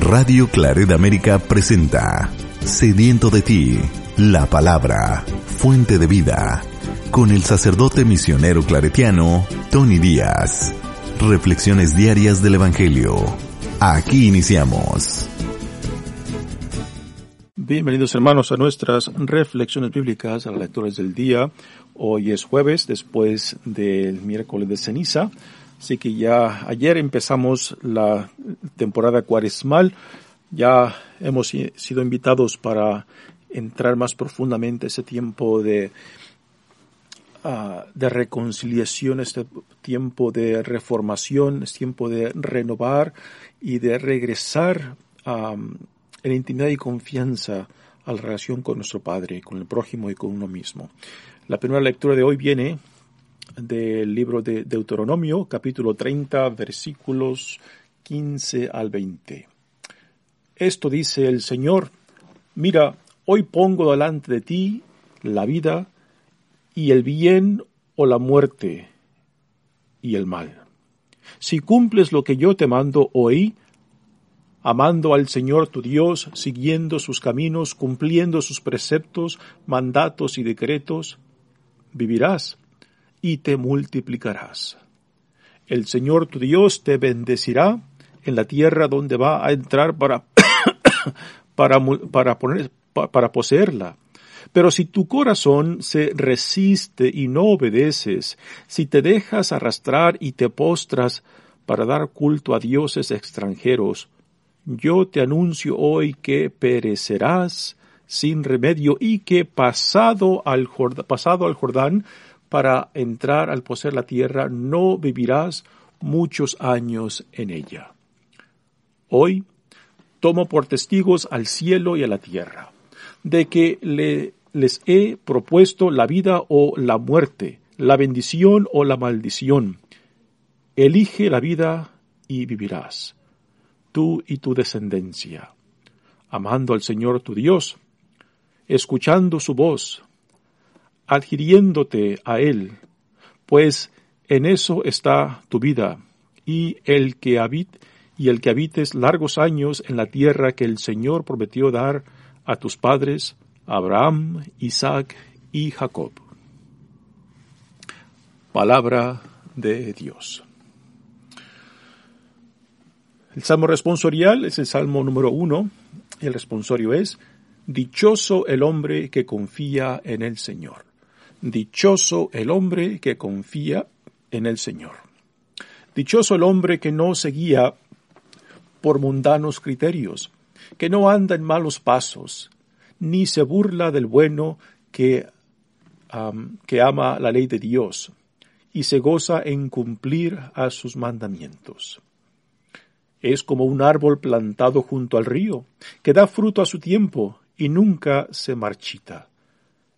Radio Claret América presenta Sediento de ti, la palabra, fuente de vida, con el sacerdote misionero claretiano Tony Díaz. Reflexiones diarias del Evangelio. Aquí iniciamos. Bienvenidos hermanos a nuestras reflexiones bíblicas, a las lecturas del día. Hoy es jueves, después del miércoles de ceniza. Así que ya ayer empezamos la temporada cuaresmal. Ya hemos sido invitados para entrar más profundamente ese tiempo de, uh, de reconciliación, este tiempo de reformación, este tiempo de renovar y de regresar um, en intimidad y confianza a la relación con nuestro Padre, con el prójimo y con uno mismo. La primera lectura de hoy viene del libro de Deuteronomio, capítulo 30, versículos 15 al 20. Esto dice el Señor, mira, hoy pongo delante de ti la vida y el bien o la muerte y el mal. Si cumples lo que yo te mando hoy, amando al Señor tu Dios, siguiendo sus caminos, cumpliendo sus preceptos, mandatos y decretos, vivirás y te multiplicarás. El Señor tu Dios te bendecirá en la tierra donde va a entrar para, para, para, poner, para poseerla. Pero si tu corazón se resiste y no obedeces, si te dejas arrastrar y te postras para dar culto a dioses extranjeros, yo te anuncio hoy que perecerás sin remedio y que pasado al, pasado al Jordán para entrar al poseer la tierra, no vivirás muchos años en ella. Hoy tomo por testigos al cielo y a la tierra, de que le, les he propuesto la vida o la muerte, la bendición o la maldición. Elige la vida y vivirás, tú y tu descendencia, amando al Señor tu Dios, escuchando su voz, adhiriéndote a Él, pues en eso está tu vida, y el que habit, y el que habites largos años en la tierra que el Señor prometió dar a tus padres, Abraham, Isaac y Jacob. Palabra de Dios. El salmo responsorial es el salmo número uno. El responsorio es, Dichoso el hombre que confía en el Señor. Dichoso el hombre que confía en el Señor. Dichoso el hombre que no se guía por mundanos criterios, que no anda en malos pasos, ni se burla del bueno que, que ama la ley de Dios, y se goza en cumplir a sus mandamientos. Es como un árbol plantado junto al río, que da fruto a su tiempo y nunca se marchita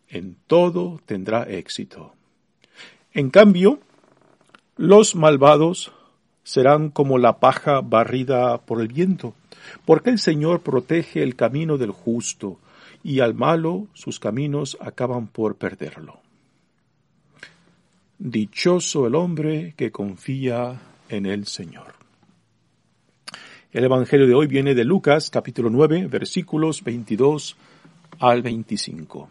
en todo tendrá éxito. En cambio, los malvados serán como la paja barrida por el viento, porque el Señor protege el camino del justo, y al malo sus caminos acaban por perderlo. Dichoso el hombre que confía en el Señor. El Evangelio de hoy viene de Lucas capítulo 9 versículos 22 al 25.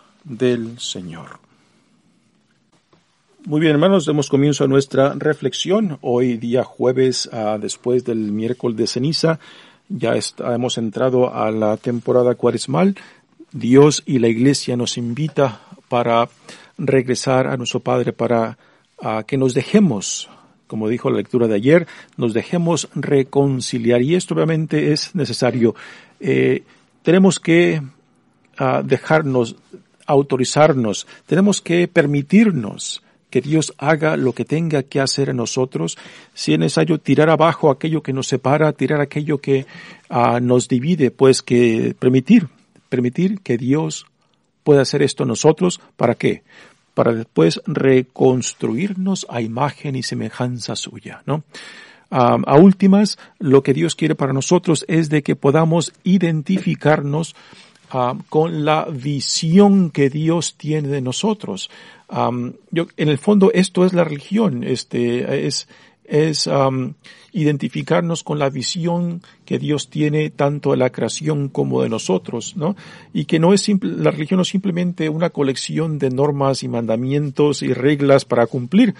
del Señor. Muy bien, hermanos, demos comienzo a nuestra reflexión. Hoy, día jueves, ah, después del miércoles de ceniza, ya hemos entrado a la temporada cuaresmal. Dios y la Iglesia nos invita para regresar a nuestro Padre, para ah, que nos dejemos, como dijo la lectura de ayer, nos dejemos reconciliar. Y esto obviamente es necesario. Eh, tenemos que ah, dejarnos, autorizarnos, tenemos que permitirnos que Dios haga lo que tenga que hacer en nosotros, si es necesario tirar abajo aquello que nos separa, tirar aquello que ah, nos divide, pues que permitir, permitir que Dios pueda hacer esto en nosotros, ¿para qué? Para después reconstruirnos a imagen y semejanza suya, ¿no? A últimas, lo que Dios quiere para nosotros es de que podamos identificarnos ah, con la visión que Dios tiene de nosotros yo, en el fondo esto es la religión, este, es, es identificarnos con la visión que Dios tiene tanto de la creación como de nosotros, ¿no? Y que no es simple, la religión no es simplemente una colección de normas y mandamientos y reglas para cumplir,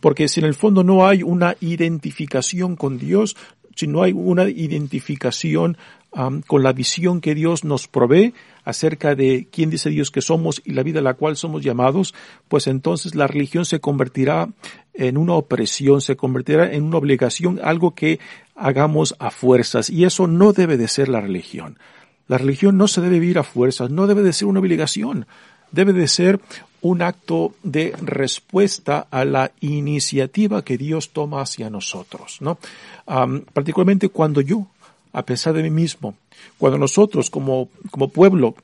porque si en el fondo no hay una identificación con Dios, si no hay una identificación con la visión que Dios nos provee acerca de quién dice Dios que somos y la vida a la cual somos llamados, pues entonces la religión se convertirá en una opresión, se convertirá en una obligación, algo que hagamos a fuerzas. Y eso no debe de ser la religión. La religión no se debe vivir a fuerzas, no debe de ser una obligación, debe de ser un acto de respuesta a la iniciativa que Dios toma hacia nosotros, ¿no? particularmente cuando yo a pesar de mí mismo. Cuando nosotros como, como pueblo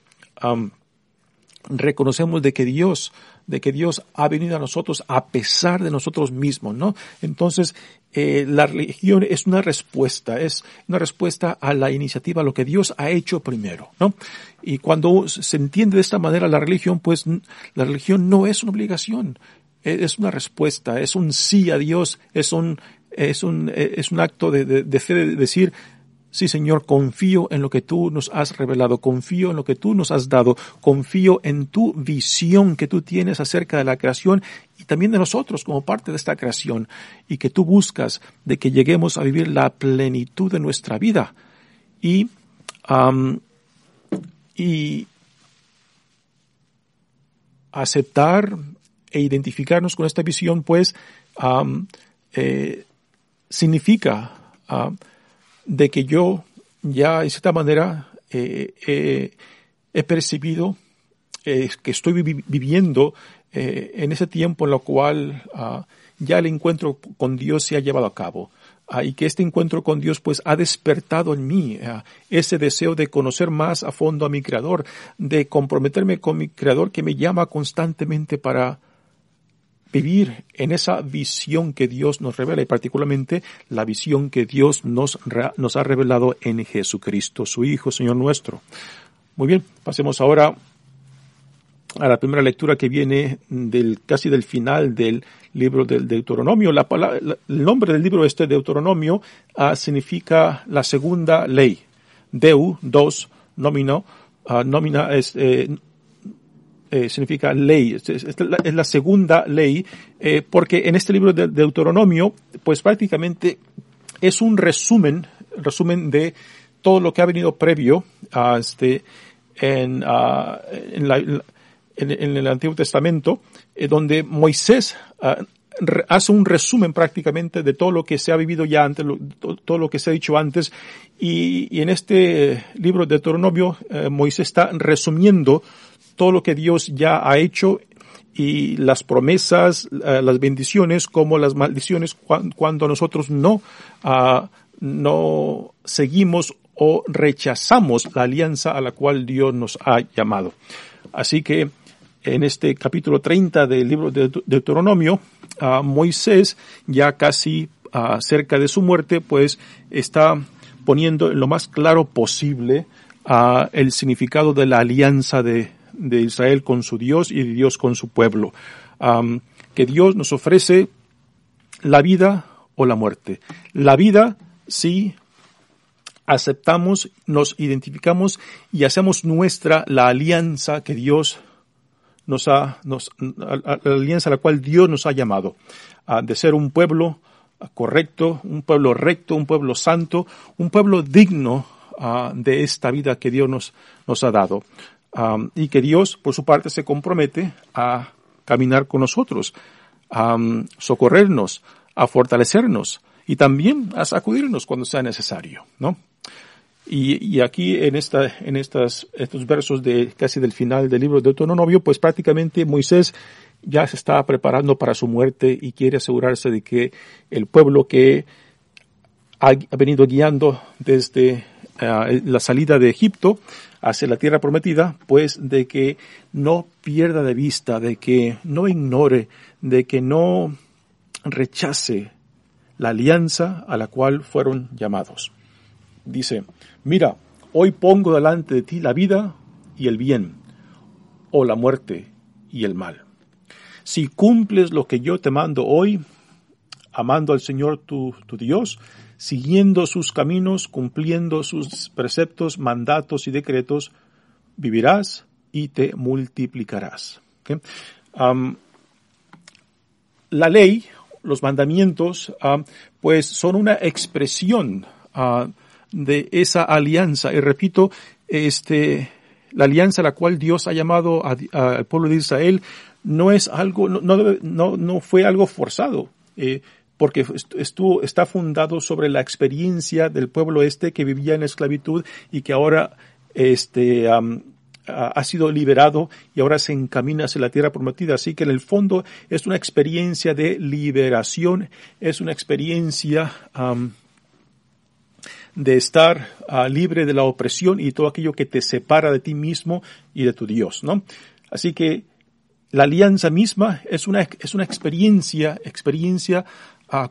reconocemos de que Dios, de que Dios ha venido a nosotros a pesar de nosotros mismos, ¿no? Entonces, eh, la religión es una respuesta, es una respuesta a la iniciativa, a lo que Dios ha hecho primero, ¿no? Y cuando se entiende de esta manera la religión, pues la religión no es una obligación, e, es una respuesta, es un sí a Dios, es un, es un, es un acto de, de fe de decir, Sí, Señor, confío en lo que tú nos has revelado, confío en lo que tú nos has dado, confío en tu visión que tú tienes acerca de la creación y también de nosotros como parte de esta creación y que tú buscas de que lleguemos a vivir la plenitud de nuestra vida. Y, y aceptar e identificarnos con esta visión, pues, eh, significa de que yo ya de cierta manera eh, eh, he percibido eh, que estoy viviendo en ese tiempo en lo cual ah, ya el encuentro con Dios se ha llevado a cabo. Ah, y que este encuentro con Dios pues ha despertado en mí ah, ese deseo de conocer más a fondo a mi Creador, de comprometerme con mi Creador que me llama constantemente para vivir en esa visión que Dios nos revela y particularmente la visión que Dios nos, nos ha revelado en Jesucristo, su Hijo, Señor nuestro. Muy bien, pasemos ahora a la primera lectura que viene del casi del final del libro del Deuteronomio. La, el nombre del libro este Deuteronomio ah, significa la segunda ley. Deu, dos, nomino, uh, nomina es eh, eh, significa ley, es, la, segunda ley, eh, porque en este libro de Deuteronomio, pues prácticamente es un resumen, resumen de todo lo que ha venido previo a este, en, en, el Antiguo Testamento, eh, donde Moisés ah, hace un resumen prácticamente de todo lo que se ha vivido ya antes, todo lo que se ha dicho antes, y, en este libro de Deuteronomio Moisés está resumiendo todo lo que Dios ya ha hecho y las promesas, eh, las bendiciones como las maldiciones cuando nosotros no, ah, no seguimos o rechazamos la alianza a la cual Dios nos ha llamado. Así que en este capítulo 30 del libro de Deuteronomio, uh, Moisés ya casi acerca de su muerte, pues está poniendo en lo más claro posible el significado de la alianza de, Israel con su Dios y de Dios con su pueblo. que Dios nos ofrece la vida o la muerte. La vida si aceptamos, nos identificamos y hacemos nuestra la alianza que Dios nos ha, nos, la alianza a la cual Dios nos ha llamado, de ser un pueblo correcto, un pueblo recto, un pueblo santo, un pueblo digno de esta vida que Dios nos ha dado. Y que Dios, por su parte, se compromete a caminar con nosotros, a socorrernos, a fortalecernos y también a sacudirnos cuando sea necesario, ¿no? Y, y, aquí en esta, en estas, estos versos de casi del final del libro de Deuteronomio, pues prácticamente Moisés ya se está preparando para su muerte y quiere asegurarse de que el pueblo que ha, venido guiando desde eh, la salida de Egipto hacia la tierra prometida, pues de que no pierda de vista, de que no ignore, de que no rechace la alianza a la cual fueron llamados. Dice, mira, hoy pongo delante de ti la vida y el bien, o la muerte y el mal. Si cumples lo que yo te mando hoy, amando al Señor tu, tu Dios, siguiendo sus caminos, cumpliendo sus preceptos, mandatos y decretos, vivirás y te multiplicarás. la ley los mandamientos, pues son una expresión ah, de esa alianza. Y repito, este, la alianza a la cual Dios ha llamado al pueblo de Israel no es algo, no, no, no fue algo forzado. Eh, porque estuvo, está fundado sobre la experiencia del pueblo este que vivía en esclavitud y que ahora este, ha sido liberado y ahora se encamina hacia la tierra prometida. Así que en el fondo es una experiencia de liberación, es una experiencia de estar ah, libre de la opresión y todo aquello que te separa de ti mismo y de tu Dios, ¿no? Así que la alianza misma es una, es una experiencia, experiencia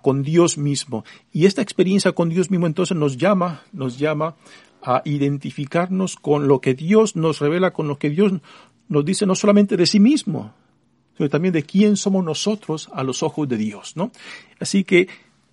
con Dios mismo. Y esta experiencia con Dios mismo entonces nos llama, nos llama a identificarnos con lo que Dios nos revela, con lo que Dios nos dice no solamente de sí mismo, sino también de quién somos nosotros a los ojos de Dios, ¿no? Así que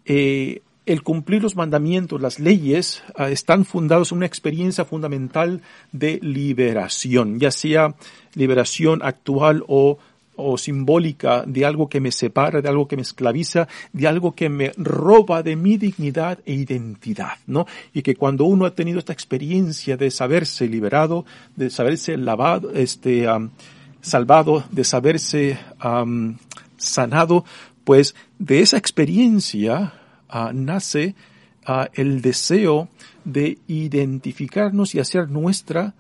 eh, el cumplir los mandamientos, las leyes, ah, están fundados en una experiencia fundamental de liberación, ya sea liberación actual o o simbólica de algo que me separa, de algo que me esclaviza, de algo que me roba de mi dignidad e identidad, ¿no? Y que cuando uno ha tenido esta experiencia de saberse liberado, de saberse lavado, este, salvado, de saberse sanado, pues de esa experiencia ah, nace ah, el deseo de identificarnos y hacer nuestra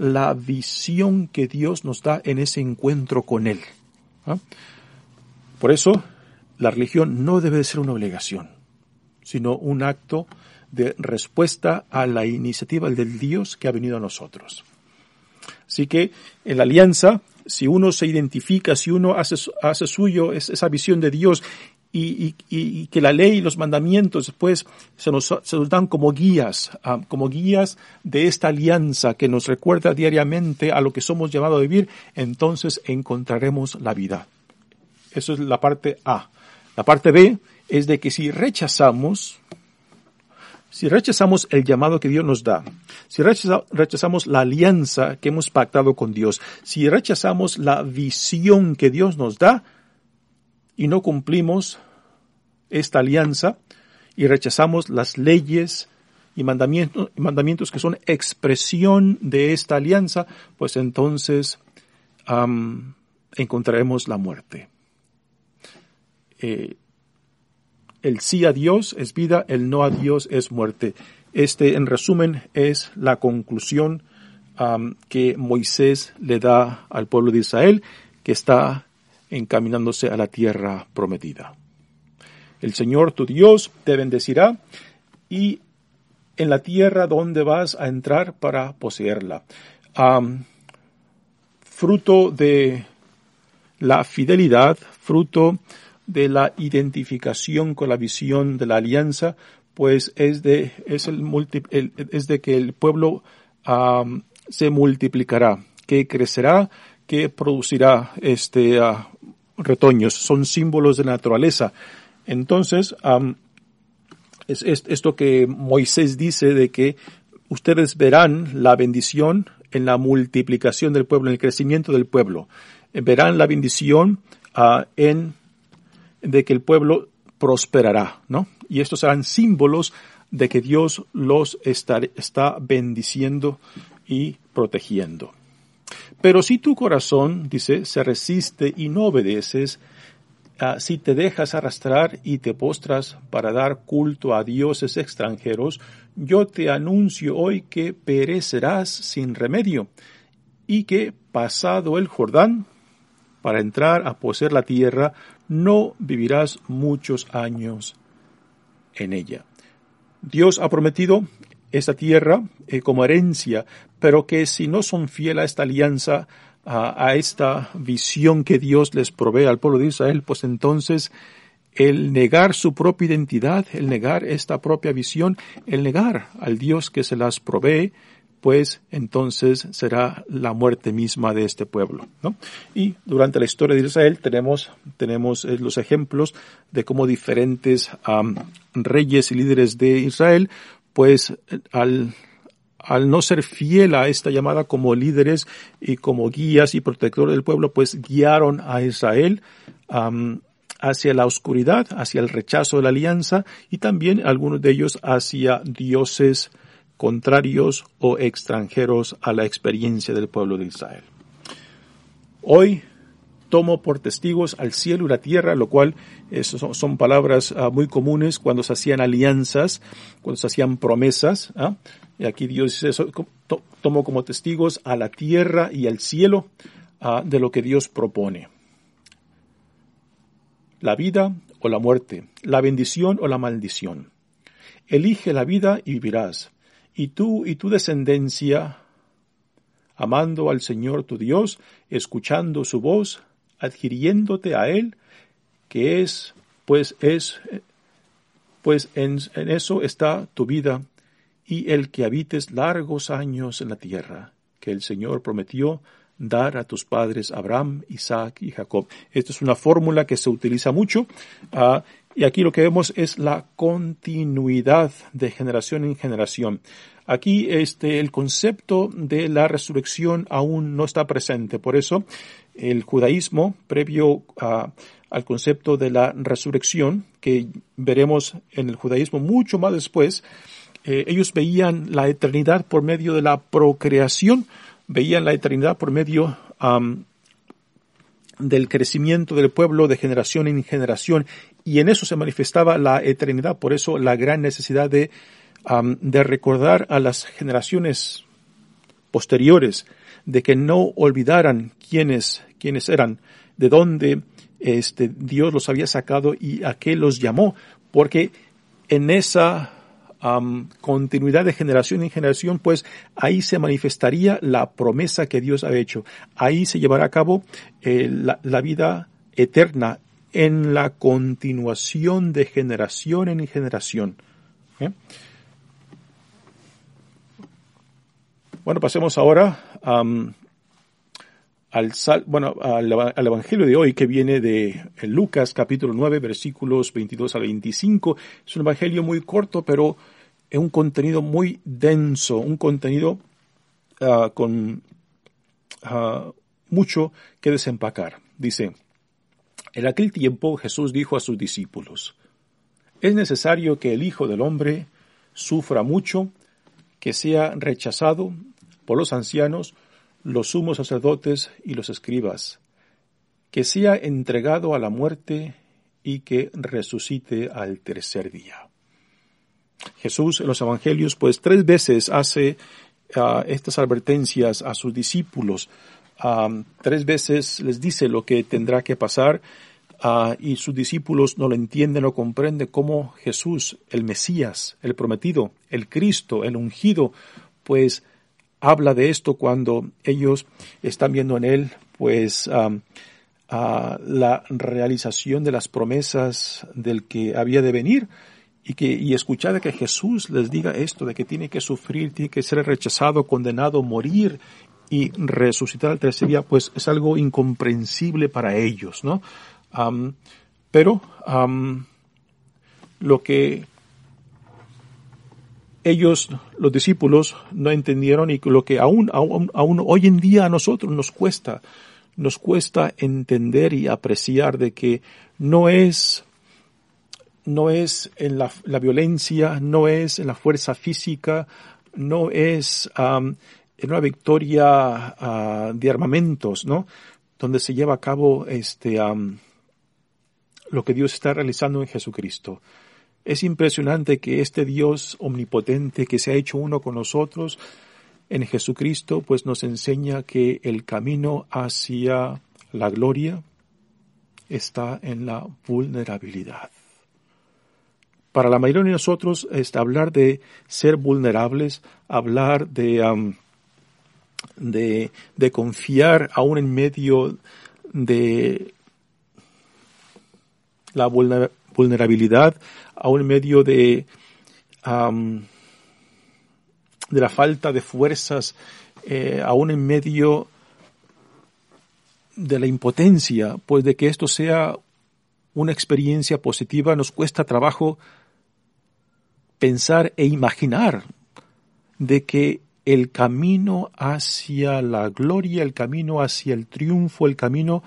la visión que Dios nos da en ese encuentro con Él. ¿ah? Por eso, la religión no debe ser una obligación, sino un acto de respuesta a la iniciativa del Dios que ha venido a nosotros. Así que en la alianza, si uno se identifica, si uno hace, hace suyo esa visión de Dios y, que la ley y los mandamientos después se nos, se nos dan como guías, ah, como guías de esta alianza que nos recuerda diariamente a lo que somos llamados a vivir, entonces encontraremos la vida. Eso es la parte A. La parte B es de que si rechazamos, si rechazamos el llamado que Dios nos da, si rechazamos la alianza que hemos pactado con Dios, si rechazamos la visión que Dios nos da, y no cumplimos esta alianza y rechazamos las leyes y mandamientos, mandamientos que son expresión de esta alianza, pues entonces encontraremos la muerte. Eh, el sí a Dios es vida, el no a Dios es muerte. Este, en resumen, es la conclusión que Moisés le da al pueblo de Israel, que está encaminándose a la tierra prometida. El Señor tu Dios te bendecirá y en la tierra donde vas a entrar para poseerla. fruto de la fidelidad, fruto de la identificación con la visión de la alianza, pues es de, es el, es de que el pueblo se multiplicará, que crecerá, que producirá este retoños, son símbolos de naturaleza. Entonces, es, esto que Moisés dice de que ustedes verán la bendición en la multiplicación del pueblo, en el crecimiento del pueblo. Verán la bendición uh, en de que el pueblo prosperará, ¿no? Y estos serán símbolos de que Dios los está bendiciendo y protegiendo. Pero si tu corazón, dice, se resiste y no obedeces, uh, si te dejas arrastrar y te postras para dar culto a dioses extranjeros, yo te anuncio hoy que perecerás sin remedio y que pasado el Jordán, para entrar a poseer la tierra, no vivirás muchos años en ella. Dios ha prometido esta tierra eh, como herencia, pero que si no son fieles a esta alianza, a, esta visión que Dios les provee al pueblo de Israel, pues entonces el negar su propia identidad, el negar esta propia visión, el negar al Dios que se las provee, pues entonces será la muerte misma de este pueblo. Y durante la historia de Israel tenemos, tenemos eh, los ejemplos de cómo diferentes reyes y líderes de Israel, pues al, al no ser fiel a esta llamada como líderes y como guías y protectores del pueblo, pues guiaron a Israel hacia la oscuridad, hacia el rechazo de la alianza y también algunos de ellos hacia dioses contrarios o extranjeros a la experiencia del pueblo de Israel. Hoy tomo por testigos al cielo y la tierra, lo cual son, palabras ah, muy comunes cuando se hacían alianzas, cuando se hacían promesas. ¿ah? Y aquí Dios dice eso, tomo como testigos a la tierra y al cielo ah, de lo que Dios propone. La vida o la muerte, la bendición o la maldición. Elige la vida y vivirás y tú y tu descendencia, amando al Señor tu Dios, escuchando su voz, adquiriéndote a Él, que es, pues es, pues en, en eso está tu vida, y el que habites largos años en la tierra, que el Señor prometió dar a tus padres Abraham, Isaac y Jacob. Esta es una fórmula que se utiliza mucho uh, y aquí lo que vemos es la continuidad de generación en generación. Aquí este, el concepto de la resurrección aún no está presente. Por eso el judaísmo, previo al concepto de la resurrección, que veremos en el judaísmo mucho más después, eh, ellos veían la eternidad por medio de la procreación, veían la eternidad por medio del crecimiento del pueblo de generación en generación y en eso se manifestaba la eternidad, por eso la gran necesidad de recordar a las generaciones posteriores de que no olvidaran quiénes, eran, de dónde este, Dios los había sacado y a qué los llamó, porque en esa continuidad de generación en generación, pues ahí se manifestaría la promesa que Dios ha hecho. Ahí se llevará a cabo eh, la, vida eterna en la continuación de generación en generación. ¿eh? Bueno, pasemos ahora al, bueno, al, Evangelio de hoy que viene de Lucas capítulo 9 versículos 22 al 25. Es un Evangelio muy corto, pero es un contenido muy denso, un contenido ah, con ah, mucho que desempacar. Dice, en aquel tiempo Jesús dijo a sus discípulos, es necesario que el Hijo del Hombre sufra mucho, que sea rechazado por los ancianos, los sumos sacerdotes y los escribas, que sea entregado a la muerte y que resucite al tercer día. Jesús en los Evangelios pues tres veces hace ah, estas advertencias a sus discípulos. Ah, tres veces les dice lo que tendrá que pasar uh, y sus discípulos no lo entienden o comprenden cómo Jesús, el Mesías, el prometido, el Cristo, el ungido, pues habla de esto cuando ellos están viendo en él pues la realización de las promesas del que había de venir y que y escuchar de que Jesús les diga esto de que tiene que sufrir, tiene que ser rechazado, condenado, morir y resucitar al tercer día, pues es algo incomprensible para ellos, ¿no? pero lo que ellos, los discípulos, no entendieron y lo que aún, aún, aún hoy en día a nosotros nos cuesta, nos cuesta entender y apreciar de que no es, no es en la, violencia, no es en la fuerza física, no es en una victoria uh, de armamentos, ¿no? Donde se lleva a cabo este, lo que Dios está realizando en Jesucristo. Es impresionante que este Dios omnipotente que se ha hecho uno con nosotros en Jesucristo, pues nos enseña que el camino hacia la gloria está en la vulnerabilidad. Para la mayoría de nosotros, este, hablar de ser vulnerables, hablar de, de, de confiar aún en medio de la vulnerabilidad, aún en medio de, de la falta de fuerzas, eh, aún en medio de la impotencia, pues de que esto sea una experiencia positiva, nos cuesta trabajo pensar e imaginar de que el camino hacia la gloria, el camino hacia el triunfo, el camino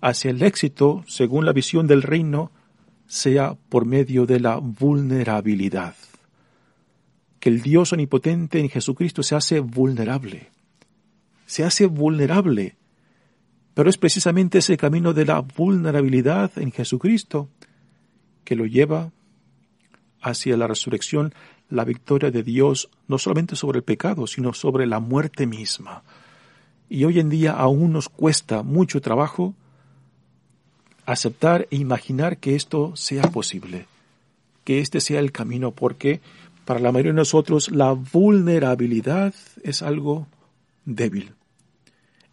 hacia el éxito, según la visión del reino, sea por medio de la vulnerabilidad. Que el Dios omnipotente en Jesucristo se hace vulnerable. Se hace vulnerable. Pero es precisamente ese camino de la vulnerabilidad en Jesucristo que lo lleva hacia la resurrección, la victoria de Dios, no solamente sobre el pecado, sino sobre la muerte misma. Y hoy en día aún nos cuesta mucho trabajo aceptar e imaginar que esto sea posible, que este sea el camino, porque para la mayoría de nosotros la vulnerabilidad es algo débil,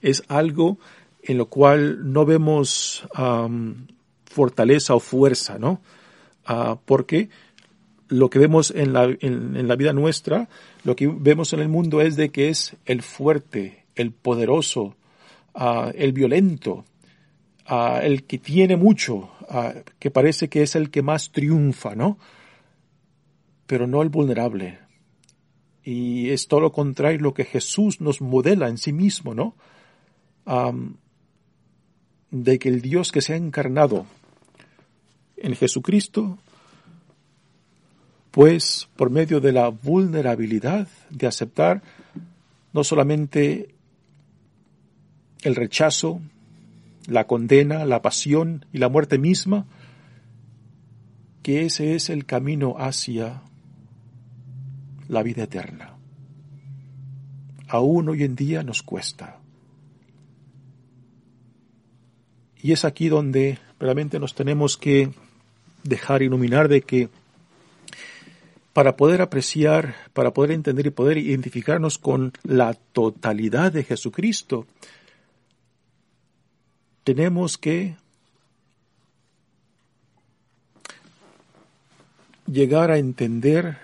es algo en lo cual no vemos fortaleza o fuerza, ¿no? Ah, porque lo que vemos en la, en la vida nuestra, lo que vemos en el mundo es de que es el fuerte, el poderoso, ah, el violento, el que tiene mucho, que parece que es el que más triunfa, ¿no? Pero no el vulnerable. Y es todo lo contrario lo que Jesús nos modela en sí mismo, ¿no? de que el Dios que se ha encarnado en Jesucristo, pues por medio de la vulnerabilidad de aceptar no solamente el rechazo, la condena, la pasión y la muerte misma, que ese es el camino hacia la vida eterna. Aún hoy en día nos cuesta. Y es aquí donde realmente nos tenemos que dejar iluminar de que para poder apreciar, para poder entender y poder identificarnos con la totalidad de Jesucristo, tenemos que llegar a entender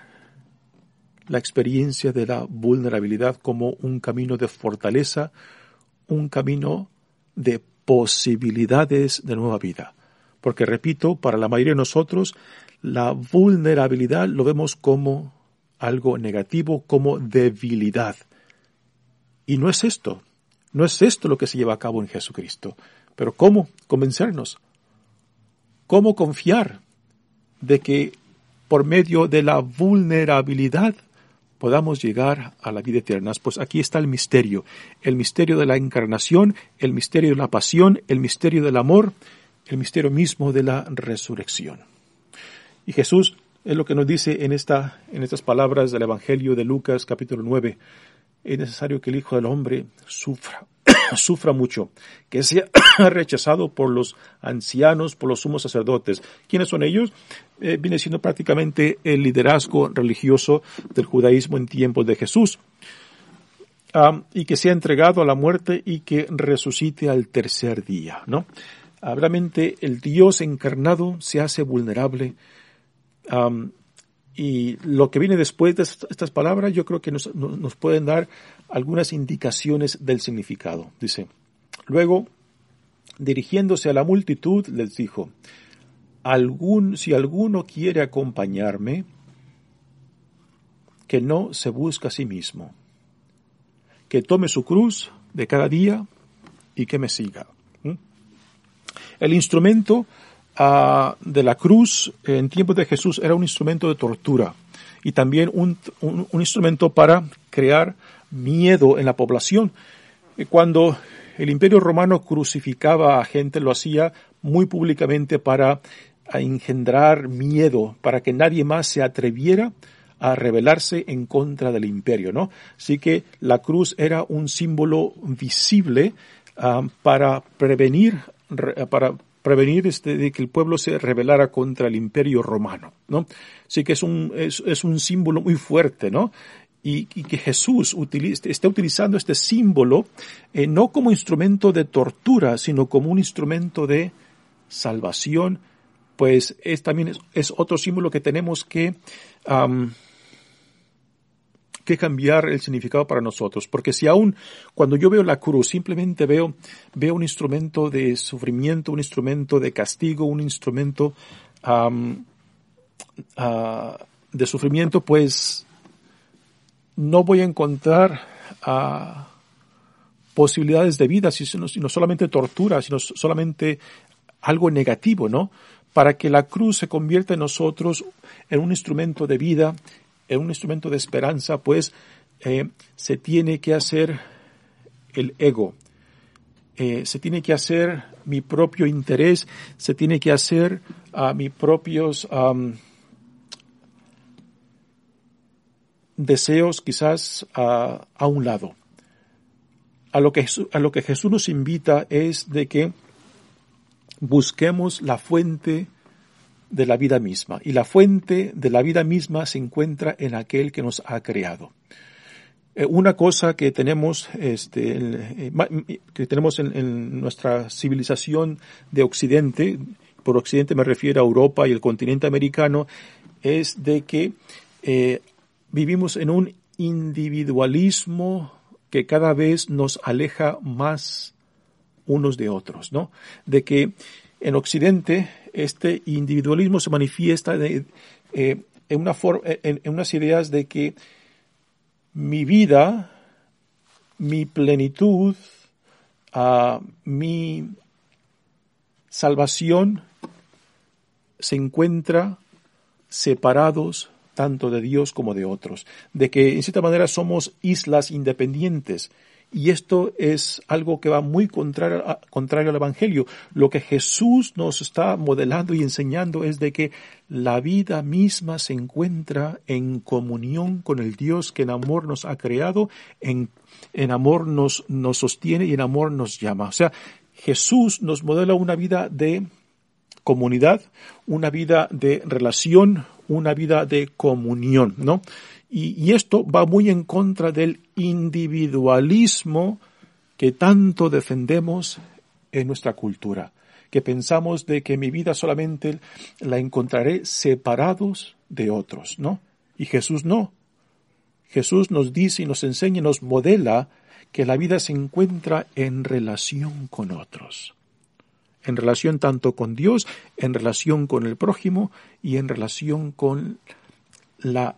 la experiencia de la vulnerabilidad como un camino de fortaleza, un camino de posibilidades de nueva vida. Porque, repito, para la mayoría de nosotros, la vulnerabilidad lo vemos como algo negativo, como debilidad. Y no es esto, no es esto lo que se lleva a cabo en Jesucristo. Pero ¿cómo convencernos? ¿Cómo confiar de que por medio de la vulnerabilidad podamos llegar a la vida eterna? Pues aquí está el misterio, el misterio de la encarnación, el misterio de la pasión, el misterio del amor, el misterio mismo de la resurrección. Y Jesús es lo que nos dice en, esta, en estas palabras del Evangelio de Lucas capítulo 9. Es necesario que el Hijo del Hombre sufra sufra mucho, que sea rechazado por los ancianos, por los sumos sacerdotes. ¿Quiénes son ellos? Eh, viene siendo prácticamente el liderazgo religioso del judaísmo en tiempos de Jesús. y que sea entregado a la muerte y que resucite al tercer día, ¿no? Ah, el Dios encarnado se hace vulnerable. Y lo que viene después de estas palabras yo creo que nos, nos pueden dar algunas indicaciones del significado. Dice, luego, dirigiéndose a la multitud, les dijo, Algún, si alguno quiere acompañarme, que no se busca a sí mismo, que tome su cruz de cada día y que me siga. El instrumento de la cruz en tiempos de Jesús era un instrumento de tortura y también un, instrumento para crear miedo en la población. Cuando el imperio romano crucificaba a gente, lo hacía muy públicamente para engendrar miedo, para que nadie más se atreviera a rebelarse en contra del imperio, ¿no? Así que la cruz era un símbolo visible ah, para prevenir para prevenir este, de que el pueblo se rebelara contra el imperio romano, ¿no? Así que es un, es, un símbolo muy fuerte, ¿no? Y, que Jesús está utilizando este símbolo eh, no como instrumento de tortura, sino como un instrumento de salvación, pues es también es, otro símbolo que tenemos que que cambiar el significado para nosotros, porque si aún cuando yo veo la cruz simplemente veo, veo un instrumento de sufrimiento, un instrumento de castigo, un instrumento ah, de sufrimiento, pues no voy a encontrar ah, posibilidades de vida, sino, sino solamente tortura, sino solamente algo negativo, ¿no? Para que la cruz se convierta en nosotros en un instrumento de vida, en un instrumento de esperanza, pues eh, se tiene que hacer el ego, eh, se tiene que hacer mi propio interés, se tiene que hacer a mis propios deseos quizás a, un lado. A lo, que, a lo que Jesús nos invita es de que busquemos la fuente de la vida misma. Y la fuente de la vida misma se encuentra en aquel que nos ha creado. Eh, una cosa que tenemos, este, eh, que tenemos en, nuestra civilización de Occidente, por Occidente me refiero a Europa y el continente americano, es de que eh, vivimos en un individualismo que cada vez nos aleja más unos de otros, ¿no? De que en Occidente este individualismo se manifiesta eh, en, una en, unas ideas de que mi vida, mi plenitud, uh, mi salvación se encuentra separados tanto de Dios como de otros, de que en cierta manera somos islas independientes y esto es algo que va muy contrario, contrario al Evangelio. Lo que Jesús nos está modelando y enseñando es de que la vida misma se encuentra en comunión con el Dios que en amor nos ha creado, en, en amor nos, nos sostiene y en amor nos llama. O sea, Jesús nos modela una vida de comunidad, una vida de relación, una vida de comunión, ¿no? Y, esto va muy en contra del individualismo que tanto defendemos en nuestra cultura, que pensamos de que mi vida solamente la encontraré separados de otros, ¿no? Y Jesús no. Jesús nos dice y nos enseña y nos modela que la vida se encuentra en relación con otros. En relación tanto con Dios, en relación con el prójimo y en relación con la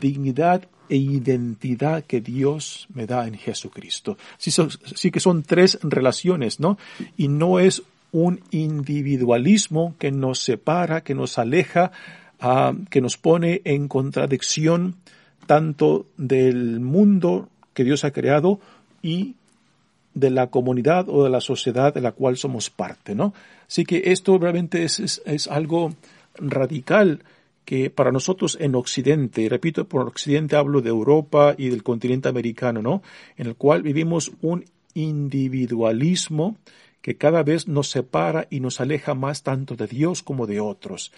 dignidad e identidad que Dios me da en Jesucristo. Sí, sí, que son tres relaciones, ¿no? Y no es un individualismo que nos separa, que nos aleja, uh, que nos pone en contradicción tanto del mundo que Dios ha creado y de la comunidad o de la sociedad de la cual somos parte, ¿no? Así que esto realmente es, es algo radical que para nosotros en Occidente, y repito, por Occidente hablo de Europa y del continente americano, ¿no? En el cual vivimos un individualismo que cada vez nos separa y nos aleja más tanto de Dios como de otros.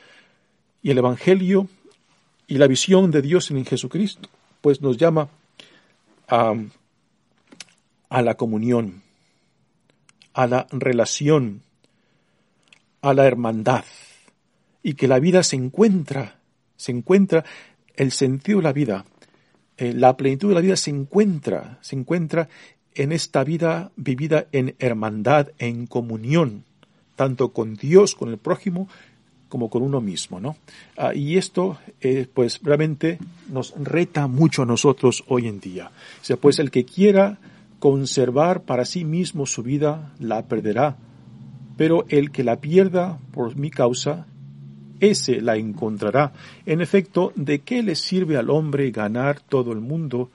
Y el Evangelio y la visión de Dios en Jesucristo, pues nos llama a, a la comunión, a la relación, a la hermandad y que la vida se encuentra, se encuentra el sentido de la vida, eh, la plenitud de la vida se encuentra, se encuentra en esta vida vivida en hermandad, en comunión, tanto con Dios, con el prójimo, como con uno mismo, ¿no? Ah, y esto, eh, pues, realmente nos reta mucho a nosotros hoy en día. Sea, pues el que quiera conservar para sí mismo su vida, la perderá, pero el que la pierda por mi causa, ese la encontrará. En efecto, ¿de qué le sirve al hombre ganar todo el mundo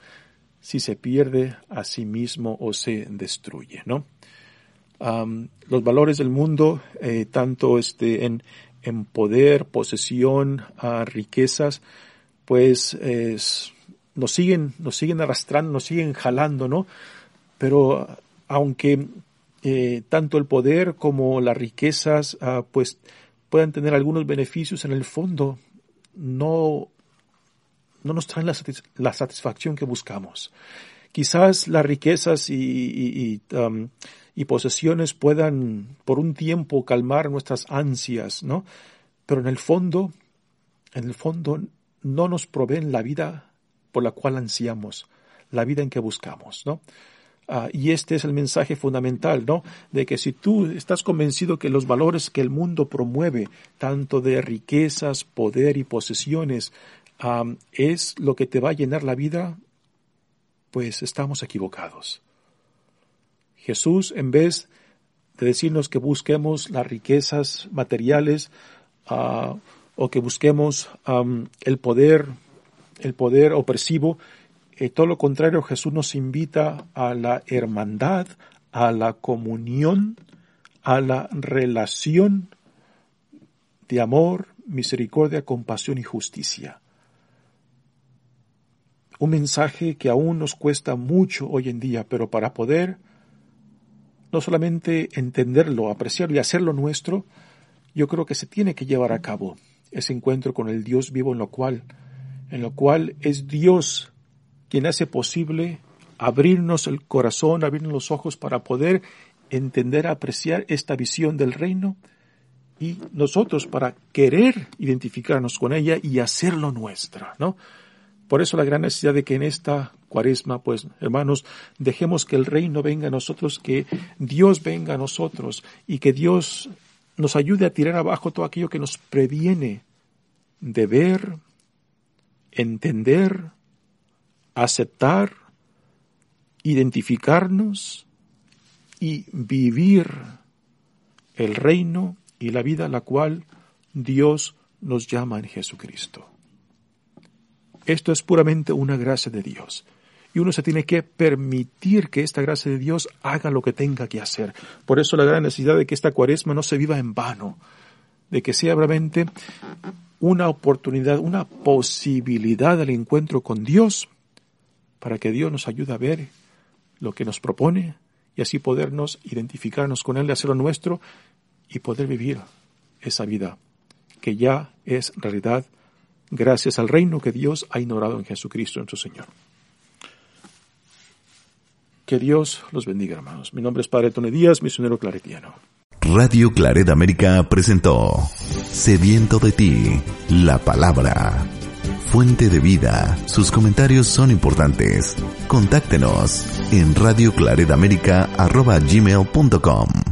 si se pierde a sí mismo o se destruye, ¿no? los valores del mundo, eh, tanto este, en, en poder, posesión, riquezas, pues nos siguen, nos siguen arrastrando, nos siguen jalando, ¿no? Pero aunque eh, tanto el poder como las riquezas, ah, pues puedan tener algunos beneficios, en el fondo no, no nos traen la, satisfacción que buscamos. Quizás las riquezas y, um, y, posesiones puedan por un tiempo calmar nuestras ansias, ¿no? Pero en el fondo, en el fondo no nos proveen la vida por la cual ansiamos, la vida en que buscamos, ¿no? Ah, y este es el mensaje fundamental, ¿no? De que si tú estás convencido que los valores que el mundo promueve, tanto de riquezas, poder y posesiones, es lo que te va a llenar la vida, pues estamos equivocados. Jesús, en vez de decirnos que busquemos las riquezas materiales ah, o que busquemos el poder, el poder opresivo, eh, todo lo contrario, Jesús nos invita a la hermandad, a la comunión, a la relación de amor, misericordia, compasión y justicia. Un mensaje que aún nos cuesta mucho hoy en día, pero para poder no solamente entenderlo, apreciarlo y hacerlo nuestro, yo creo que se tiene que llevar a cabo ese encuentro con el Dios vivo en lo cual, en lo cual es Dios quien hace posible abrirnos el corazón, abrirnos los ojos para poder entender, apreciar esta visión del reino y nosotros para querer identificarnos con ella y hacerlo nuestra, ¿no? Por eso la gran necesidad de que en esta cuaresma, pues, hermanos, dejemos que el reino venga a nosotros, que Dios venga a nosotros y que Dios nos ayude a tirar abajo todo aquello que nos previene de ver, entender, aceptar, identificarnos y vivir el reino y la vida a la cual Dios nos llama en Jesucristo. Esto es puramente una gracia de Dios. Y uno se tiene que permitir que esta gracia de Dios haga lo que tenga que hacer. Por eso la gran necesidad de que esta cuaresma no se viva en vano, de que sea realmente una oportunidad, una posibilidad del encuentro con Dios para que Dios nos ayude a ver lo que nos propone y así podernos identificarnos con Él, hacerlo nuestro y poder vivir esa vida que ya es realidad gracias al reino que Dios ha ignorado en Jesucristo nuestro Señor. Que Dios los bendiga, hermanos. Mi nombre es Padre Tony Díaz, misionero claretiano. Radio Claret América presentó Sediento de ti, la palabra fuente de vida. Sus comentarios son importantes. Contáctenos en radioclaredamerica.gmail.com